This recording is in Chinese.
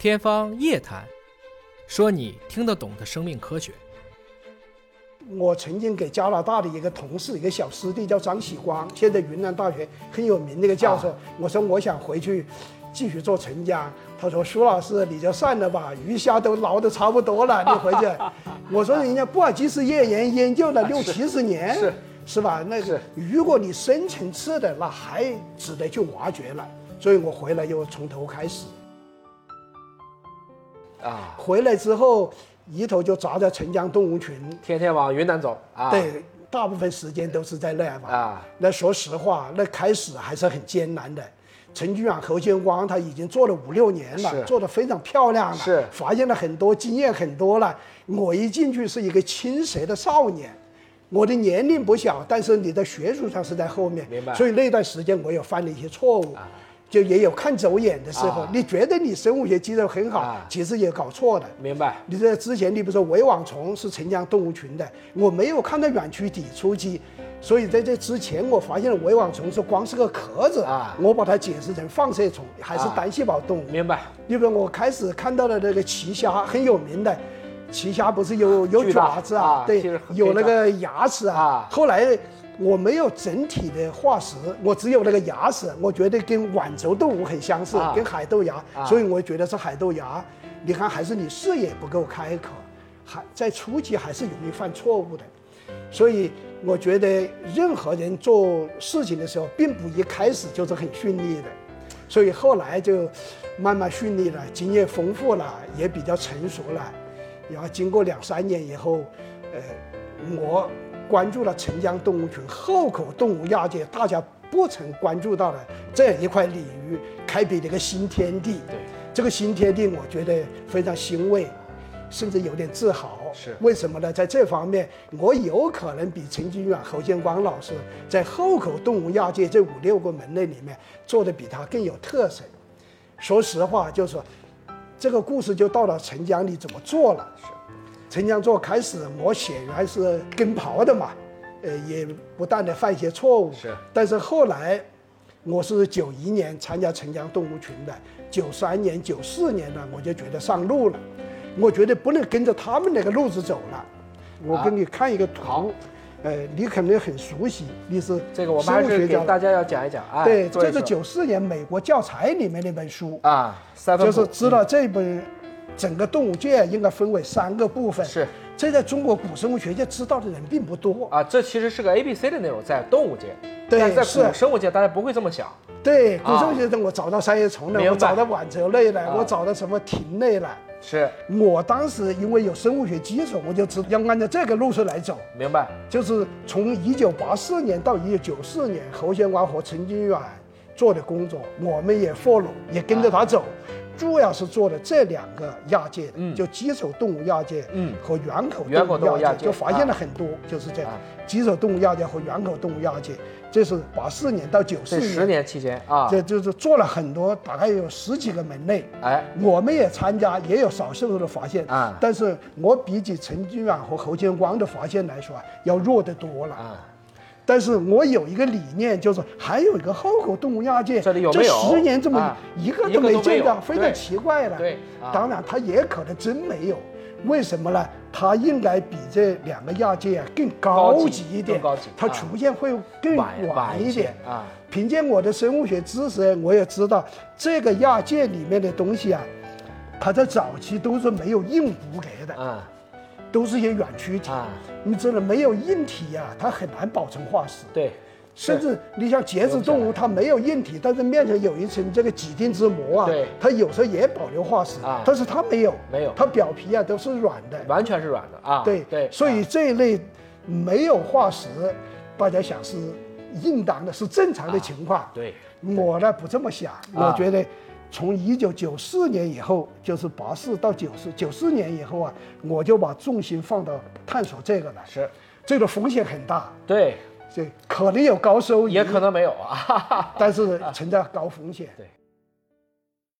天方夜谭，说你听得懂的生命科学。我曾经给加拿大的一个同事，一个小师弟叫张喜光，现在云南大学很有名的一个教授。我说我想回去继续做陈江，他说苏老师你就算了吧，鱼虾都捞得差不多了，你回去。我说人家布尔基斯页岩研究了六七十年，是是吧？那个如果你深层次的，那还值得去挖掘了。所以我回来又从头开始。啊，回来之后一头就扎在澄江动物群，天天往云南走啊。对，大部分时间都是在那吧。啊，那说实话，那开始还是很艰难的。陈君远、侯建光他已经做了五六年了，做的非常漂亮了，是发现了很多经验很多了。我一进去是一个青涩的少年，我的年龄不小，但是你在学术上是在后面，明白？所以那段时间我有犯了一些错误。就也有看走眼的时候，你觉得你生物学基础很好，其实也搞错了。明白？你这之前，你比如说围网虫是城江动物群的，我没有看到远曲底初期，所以在这之前，我发现了围网虫是光是个壳子啊，我把它解释成放射虫，还是单细胞动物。明白？你比如我开始看到的那个奇虾，很有名的，奇虾不是有有爪子啊？对，有那个牙齿啊。后来。我没有整体的化石，我只有那个牙齿，我觉得跟碗轴动物很相似，跟海豆芽，所以我觉得是海豆芽。你看，还是你视野不够开阔，还在初期还是容易犯错误的。所以我觉得任何人做事情的时候，并不一开始就是很顺利的，所以后来就慢慢顺利了，经验丰富了，也比较成熟了。然后经过两三年以后，呃，我。关注了澄江动物群后口动物亚界，大家不曾关注到的这样一块领域，开辟了一个新天地。对，这个新天地，我觉得非常欣慰，甚至有点自豪。是为什么呢？在这方面，我有可能比陈金远、侯建光老师在后口动物亚界这五六个门类里面做的比他更有特色。说实话，就是说，这个故事就到了澄江，你怎么做了？是。陈江做开始，我显然是跟跑的嘛，呃，也不断的犯一些错误。是，但是后来，我是九一年参加陈江动物群的，九三年、九四年呢，我就觉得上路了，我觉得不能跟着他们那个路子走了。我给你看一个图，呃，你肯定很熟悉，你是这个我们还是给大家要讲一讲啊。对，这是九四年美国教材里面那本书啊，就是知道这本。整个动物界应该分为三个部分，是这在中国古生物学界知道的人并不多啊。这其实是个 A B C 的内容，在动物界，对，在古生物界大家不会这么想。对，古生物学中我找到三叶虫了，我找到碗轴类了，我找到什么禽类了。是我当时因为有生物学基础，我就知道要按照这个路数来走。明白。就是从一九八四年到一九九四年，侯先光和陈金远做的工作，我们也 follow，也跟着他走。主要是做的这两个亚界，嗯，就棘手动物亚界，嗯，和圆口动物亚界，就发现了很多，就是这样，棘手动物亚界和圆口动物亚界，这是八四年到九四年十年期间啊，这就是做了很多，大概有十几个门类，哎，我们也参加，也有少数的发现啊，但是我比起陈金远和侯建光的发现来说啊，要弱得多了。啊。但是我有一个理念，就是还有一个后口动物亚界，这里有没有？这十年这么一个都没见到，非常奇怪了。对，当然它也可能真没有，为什么呢？它应该比这两个亚界啊更高级一点，更高级它出现会更晚一点啊。凭借我的生物学知识，我也知道这个亚界里面的东西啊，它在早期都是没有硬骨骼的啊。都是些软躯体，你真的没有硬体呀，它很难保存化石。对，甚至你像节肢动物，它没有硬体，但是面前有一层这个几丁质膜啊，对，它有时候也保留化石啊，但是它没有，没有，它表皮啊都是软的，完全是软的啊。对对，所以这一类没有化石，大家想是应当的，是正常的情况。对，我呢不这么想，我觉得。从一九九四年以后，就是八四到九四，九四年以后啊，我就把重心放到探索这个了。是，这个风险很大。对，这可能有高收益，也可能没有啊，但是存在高风险。对。